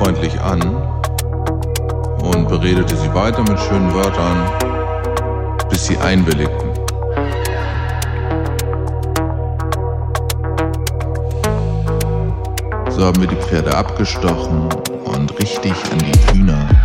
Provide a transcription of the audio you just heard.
freundlich an und beredete sie weiter mit schönen Wörtern, bis sie einwilligten. So haben wir die Pferde abgestochen und richtig an die Hühner